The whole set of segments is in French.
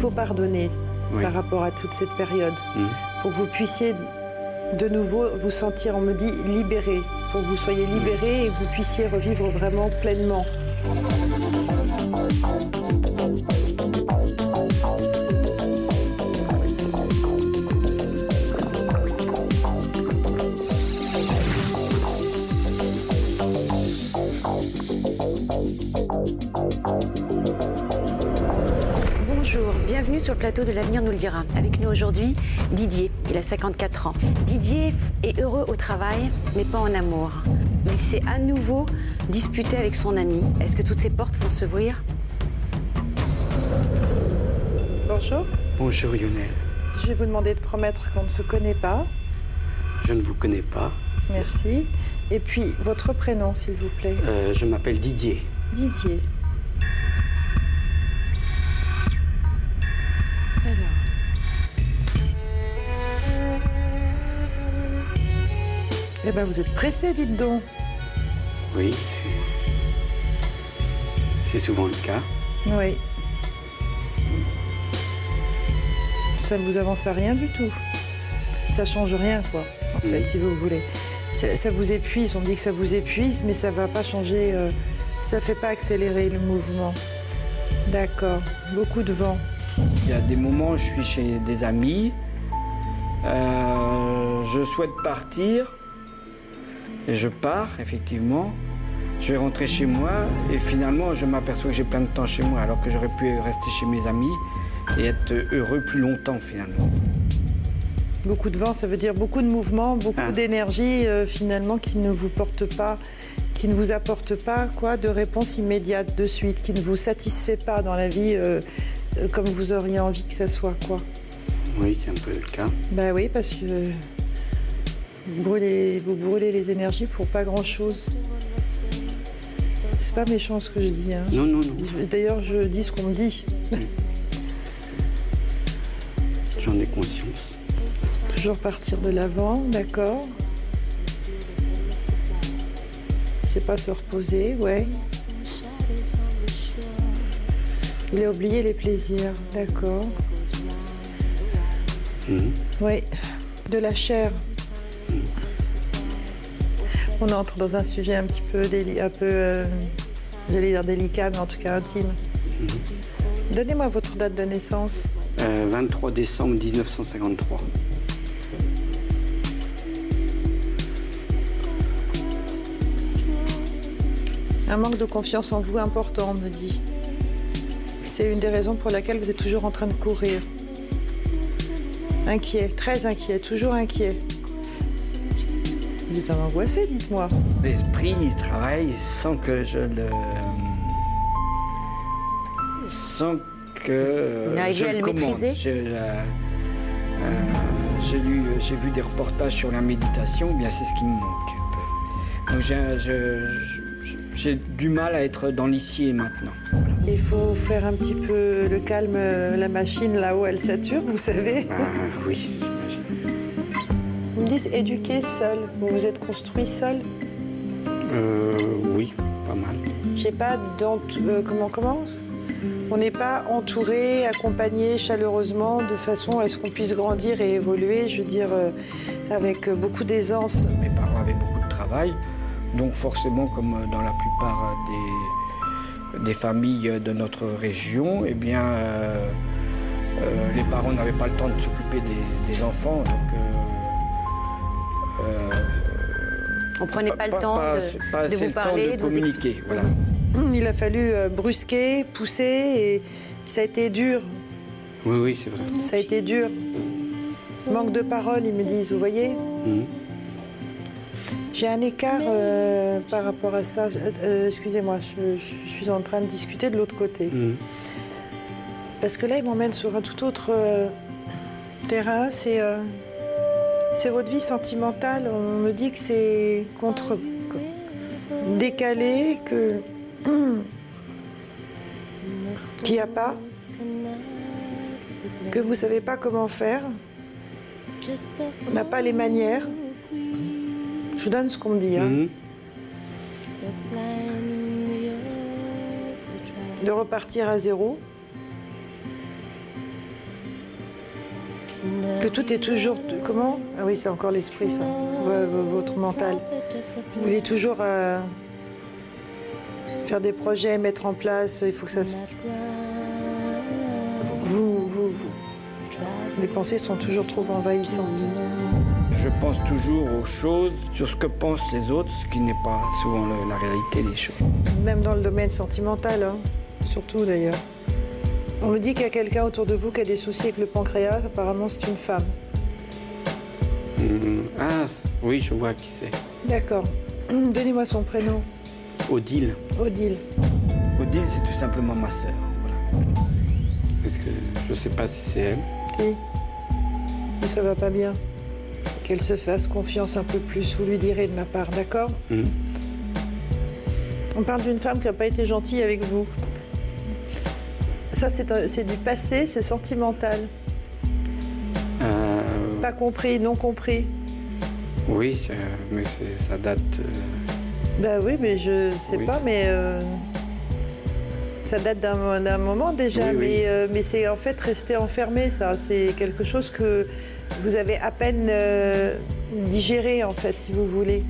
Il faut pardonner Oui. par rapport à toute cette période Mhm. pour que vous puissiez de nouveau vous sentir, on me dit, libéré, pour que vous soyez libéré et que vous puissiez revivre vraiment pleinement. Sur le plateau de l'avenir nous le dira. Avec nous aujourd'hui, Didier, il a 54 ans. Didier est heureux au travail, mais pas en amour. Il s'est à nouveau disputé avec son ami. Est-ce que toutes ces portes vont s'ouvrir? Bonjour. Bonjour Lionel. Je vais vous demander de promettre qu'on ne se connaît pas. Je ne vous connais pas. Merci. Et puis, votre prénom, s'il vous plaît. Euh, je m'appelle Didier. Didier. Eh ben, vous êtes pressé, dites donc. Oui, c'est. C'est souvent le cas. Oui. Ça ne vous avance à rien du tout. Ça change rien, quoi, en fait, si vous voulez. Ça, ça vous épuise, on dit que ça vous épuise, mais ça ne va pas changer, euh, ça ne fait pas accélérer le mouvement. D'accord. Beaucoup de vent. Il y a des moments où je suis chez des amis, euh, je souhaite partir, et je pars, effectivement. Je vais rentrer chez moi, et finalement, je m'aperçois que j'ai plein de temps chez moi, alors que j'aurais pu rester chez mes amis et être heureux plus longtemps, finalement. Beaucoup de vent, ça veut dire beaucoup de mouvement, beaucoup Ah. d'énergie, euh, finalement, qui ne vous porte pas, qui ne vous apporte pas, quoi, de réponse immédiate, de suite, qui ne vous satisfait pas dans la vie euh, euh, comme vous auriez envie que ça soit, quoi. Oui, c'est un peu le cas. Bah oui, parce que vous brûlez, vous brûlez les énergies pour pas grand-chose. C'est pas méchant ce que je dis. hein. Non, non, non. D'ailleurs, je dis ce qu'on me dit. J'en ai conscience. Toujours partir de l'avant, d'accord. C'est pas se reposer, ouais. Il a oublié les plaisirs, d'accord. Mhm. Oui, de la chair. On entre dans un sujet un petit peu, déli- un peu, euh, j'allais dire délicat, mais en tout cas intime. Donnez-moi votre date de naissance. Euh, 23 décembre 1953. Un manque de confiance en vous important, on me dit. C'est une des raisons pour laquelle vous êtes toujours en train de courir. Inquiet, très inquiet, toujours inquiet. Vous êtes un angoissé, dites-moi. L'esprit il travaille sans que je le. sans que Vous n'arrivez je à le commande. maîtriser Je, euh, euh, j'ai lu, j'ai vu des reportages sur la méditation, bien c'est ce qui me manque. Donc j'ai, je- je- j'ai du mal à être dans l'ici et maintenant. Il faut faire un petit peu le calme, euh, la machine là-haut, elle sature, vous savez. Ah, oui. Dites éduquer seul. Vous vous êtes construit seul. Euh, oui, pas mal. J'ai pas d'ent... euh, comment, comment? On n'est pas entouré, accompagné chaleureusement de façon à ce qu'on puisse grandir et évoluer, je veux dire, euh, avec beaucoup d'aisance. Mes parents avaient beaucoup de travail, donc forcément, comme dans la plupart des, des familles de notre région, eh bien, euh, les parents n'avaient pas le temps de s'occuper des, des enfants, donc. euh, On prenait pas, le temps pas- de, pas vous le temps parler, de de vous communiquer, voilà. Il a fallu euh, brusquer, pousser et ça a été dur. Oui, oui, c'est vrai. Ça a été dur. Manque de parole, ils me disent, vous voyez? Mhm. J'ai un écart euh, par rapport à ça. Euh, Excusez-moi, je, je suis en train de discuter de l'autre côté. Mhm. Parce que là, il m'emmène sur un tout autre euh, terrain. C'est euh, c'est votre vie sentimentale. On me dit que c'est contre décalé, que qu'il n'y a pas, que vous savez pas comment faire. On n'a pas les manières. Je vous donne ce qu'on me dit. hein. Mhm. de repartir à zéro. Que tout est toujours. Comment? Ah oui, c'est encore l'esprit, ça. Votre mental. Vous voulez toujours euh, faire des projets, mettre en place. Il faut que ça se. Vous, vous, vous- Les pensées sont toujours trop envahissantes. Je pense toujours aux choses sur ce que pensent les autres, ce qui n'est pas souvent le- la réalité des choses. Même dans le domaine sentimental, hein. surtout d'ailleurs. On me dit qu'il y a quelqu'un autour de vous qui a des soucis avec le pancréas. Apparemment, c'est une femme. Hum, Ah, oui, je vois qui c'est. D'accord. Donnez-moi son prénom. Odile. Odile. Odile, c'est tout simplement ma sœur. voilà. Est-ce que je sais pas si c'est elle Si. Si ça va pas bien. Qu'elle se fasse confiance un peu plus, vous lui direz de ma part, d'accord? Hum. On parle d'une femme qui n'a pas été gentille avec vous. Ça, c'est du passé, c'est sentimental. Euh, Pas compris, non compris. oui, mais ça date. euh, Bah oui, mais je sais Oui. pas, mais euh, ça date d'un moment déjà, Oui, mais, mais c'est en fait resté enfermé, ça. C'est quelque chose que vous avez à peine digéré, en fait, si vous voulez.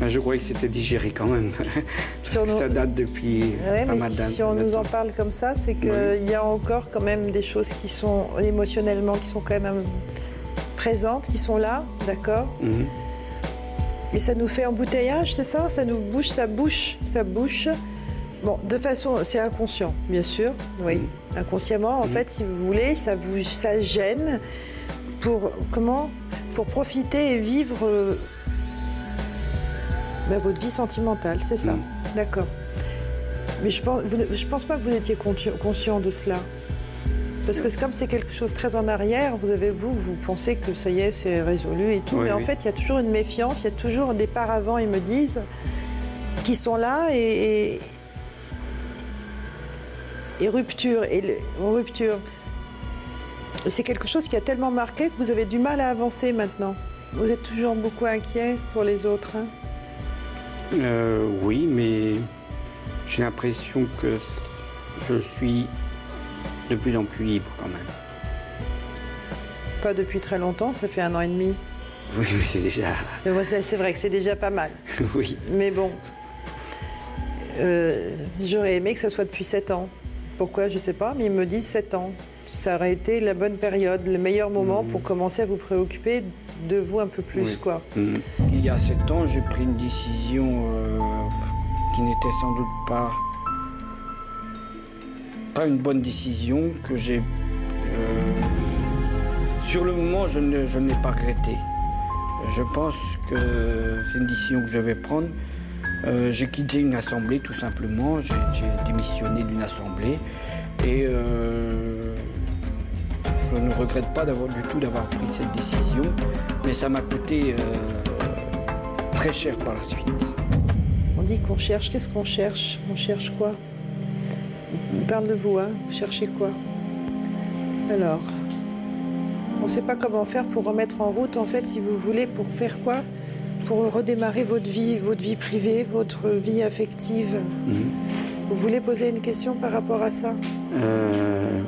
Ben, je croyais que c'était digéré quand même. Sur nos- ça date depuis Ouais, pas mais mal d'années. si on nous en parle comme ça, c'est qu'il Oui. y a encore quand même des choses qui sont émotionnellement, qui sont quand même euh, présentes, qui sont là, d'accord Mhm. Et ça nous fait embouteillage, c'est ça? Ça nous bouche, ça bouche, ça bouche. Bon, de façon, c'est inconscient, bien sûr, oui. Mhm. Inconsciemment, en Mhm. fait, si vous voulez, ça vous, ça gêne pour comment? Pour profiter et vivre euh, ben, votre vie sentimentale, c'est ça. Mhm. D'accord. Mais je pense, vous je pense pas que vous étiez consci- conscient de cela. Parce que comme c'est quelque chose très en arrière, vous avez vous, vous pensez que ça y est, c'est résolu et tout. Oui, mais en fait, il y a toujours une méfiance, il y a toujours des paravents, ils me disent, qui sont là et, et, et rupture. Et le- rupture. C'est quelque chose qui a tellement marqué que vous avez du mal à avancer maintenant. Vous êtes toujours beaucoup inquiet pour les autres. hein. Euh, oui, mais j'ai l'impression que je suis de plus en plus libre quand même. Pas depuis très longtemps, ça fait un an et demi. Oui, mais c'est déjà. C'est- vrai que c'est déjà pas mal. oui. Mais bon, euh, j'aurais aimé que ça soit depuis 7 ans. Pourquoi, je sais pas, mais ils me disent 7 ans. Ça aurait été la bonne période, le meilleur moment pour commencer à vous préoccuper de vous un peu plus, Oui. quoi. Mhm. Il y a sept ans, j'ai pris une décision euh, qui n'était sans doute pas, pas une bonne décision, que j'ai... euh, sur le moment, je ne, je ne l'ai pas regretté. Je pense que c'est une décision que je vais prendre. Euh, j'ai quitté une assemblée tout simplement, j'ai démissionné d'une assemblée et je ne regrette pas du tout d'avoir pris cette décision, mais ça m'a coûté très cher par la suite. On dit qu'on cherche, qu'est-ce qu'on cherche? On cherche quoi? On parle de vous, hein Vous cherchez quoi? Alors, on ne sait pas comment faire pour remettre en route, en fait, si vous voulez, pour faire quoi? Pour redémarrer votre vie, votre vie privée, votre vie affective. Mhm. Vous voulez poser une question par rapport à ça? Euh,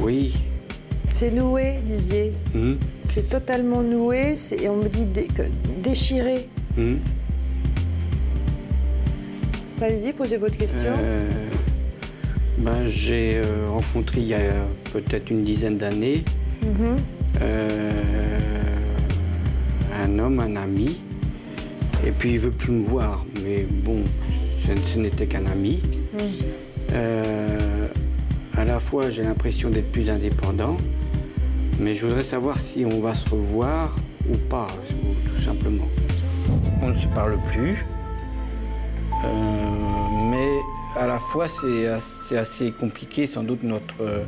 Oui. C'est noué, Didier. Mhm. C'est totalement noué. Et on me dit dé- que- déchiré. Mhm. Allez-y, posez votre question. Euh, ben, j'ai euh, rencontré il y a peut-être une dizaine d'années Mhm. euh, un homme, un ami, et puis il veut plus me voir, mais bon, ce, n'était qu'un ami. Mhm. À la fois, j'ai l'impression d'être plus indépendant, mais je voudrais savoir si on va se revoir ou pas, ou- tout simplement. On ne se parle plus, euh, mais à la fois c'est assez compliqué sans doute notre... euh,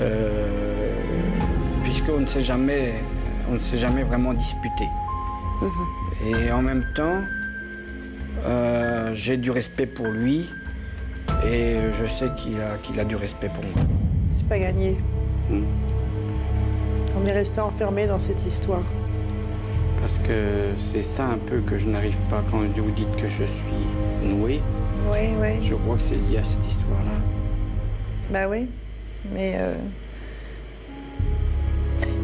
euh, Puisqu'on ne s'est jamais, on ne s'est jamais vraiment disputé. Et en même temps, euh, j'ai du respect pour lui et je sais qu'il a, qu'il a du respect pour moi. C'est pas gagné. Mhm. On est resté enfermé dans cette histoire. Parce que c'est ça un peu que je n'arrive pas quand vous dites que je suis noué. Oui, oui. Je crois que c'est lié à cette histoire-là. Bah oui, mais euh,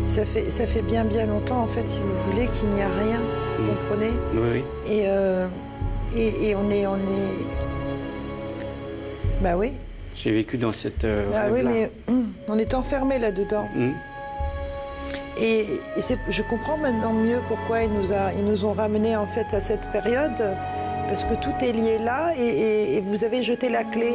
ça, fait, ça fait bien bien longtemps en fait, si vous voulez, qu'il n'y a rien, vous comprenez? Oui, oui. et, euh, et, et on est... On est... Bah oui, J'ai vécu dans cette euh, bah oui, mais on est enfermé là-dedans. Mhm. Et, je comprends maintenant mieux pourquoi ils nous, a- ils nous ont ramenés en fait à cette période, parce que tout est lié là et, et- et vous avez jeté la clé.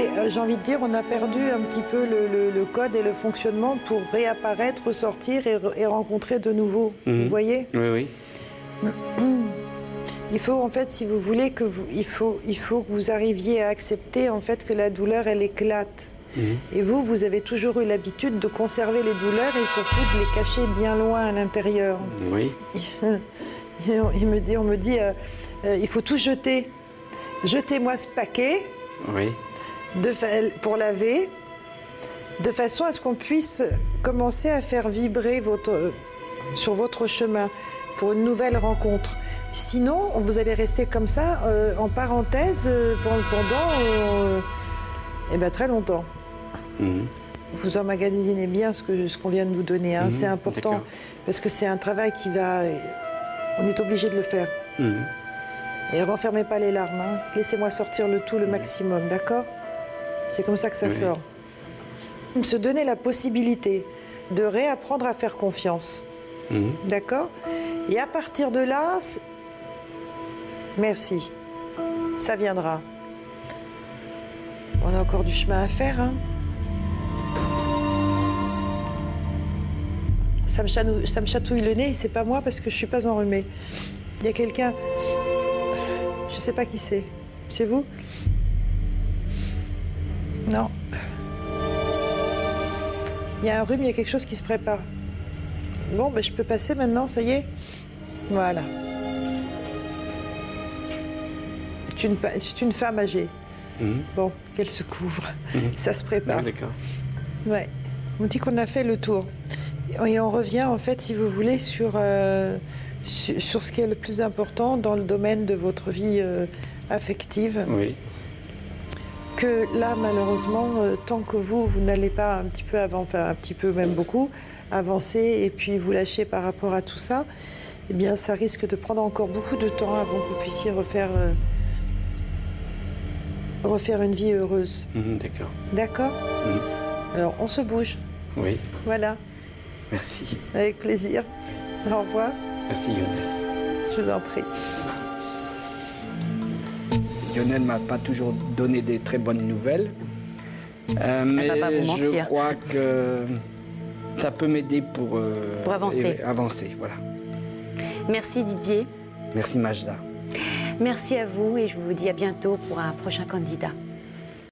Euh, j'ai envie de dire, on a perdu un petit peu le, le- le code et le fonctionnement pour réapparaître, ressortir et, re- et rencontrer de nouveau. Mhm. Vous voyez? Oui, oui. Il faut en fait, si vous voulez, que vous, il faut, il faut que vous arriviez à accepter en fait que la douleur, elle éclate. Et vous, vous avez toujours eu l'habitude de conserver les douleurs et surtout de les cacher bien loin à l'intérieur. Oui. Et on, il me dit, on me dit, euh, euh, il faut tout jeter. Jetez-moi ce paquet Oui. de pour laver, de façon à ce qu'on puisse commencer à faire vibrer votre, euh, sur votre chemin pour une nouvelle rencontre. Sinon, vous allez rester comme ça, euh, en parenthèse, pendant, pendant, euh, eh ben, très longtemps. Mhm. Vous emmagasinez bien ce que ce qu'on vient de vous donner. hein. Mhm, c'est important parce que c'est un travail qui va. On est obligé de le faire. Mhm. Et renfermez pas les larmes. hein. Laissez-moi sortir le tout le maximum, d'accord? C'est comme ça que ça Oui. sort. Se donner la possibilité de réapprendre à faire confiance, Mhm. d'accord? Et à partir de là, merci. Ça viendra. On a encore du chemin à faire, hein ça me, chanou- ça me chatouille le nez et c'est pas moi parce que je suis pas enrhumée. Il y a quelqu'un, je sais pas qui c'est. C'est vous? Non. Il y a un rhume, il y a quelque chose qui se prépare. Bon, ben, je peux passer maintenant, ça y est? Voilà. C'est une, une femme âgée. Mhm. Bon, qu'elle se couvre. Mhm. Ça se prépare. Ah, D'accord. Ouais. On dit qu'on a fait le tour. Et on revient, en fait, si vous voulez, sur, euh, sur, ce qui est le plus important dans le domaine de votre vie euh, affective. Oui. Que là, malheureusement, euh, tant que vous, vous n'allez pas un petit peu avant, enfin un petit peu, même beaucoup, avancer et puis vous lâcher par rapport à tout ça, eh bien, ça risque de prendre encore beaucoup de temps avant que vous puissiez refaire, refaire une vie heureuse. Mhm, D'accord. D'accord? Mhm. Alors, on se bouge. Oui. Voilà. Merci. Avec plaisir. Au revoir. Merci Lionel. Je vous en prie. Lionel m'a pas toujours donné des très bonnes nouvelles. Euh, mais va pas vous je crois que ça peut m'aider pour, euh, Pour avancer. avancer, voilà. Merci Didier. Merci Majda. Merci à vous et je vous dis à bientôt pour un prochain candidat.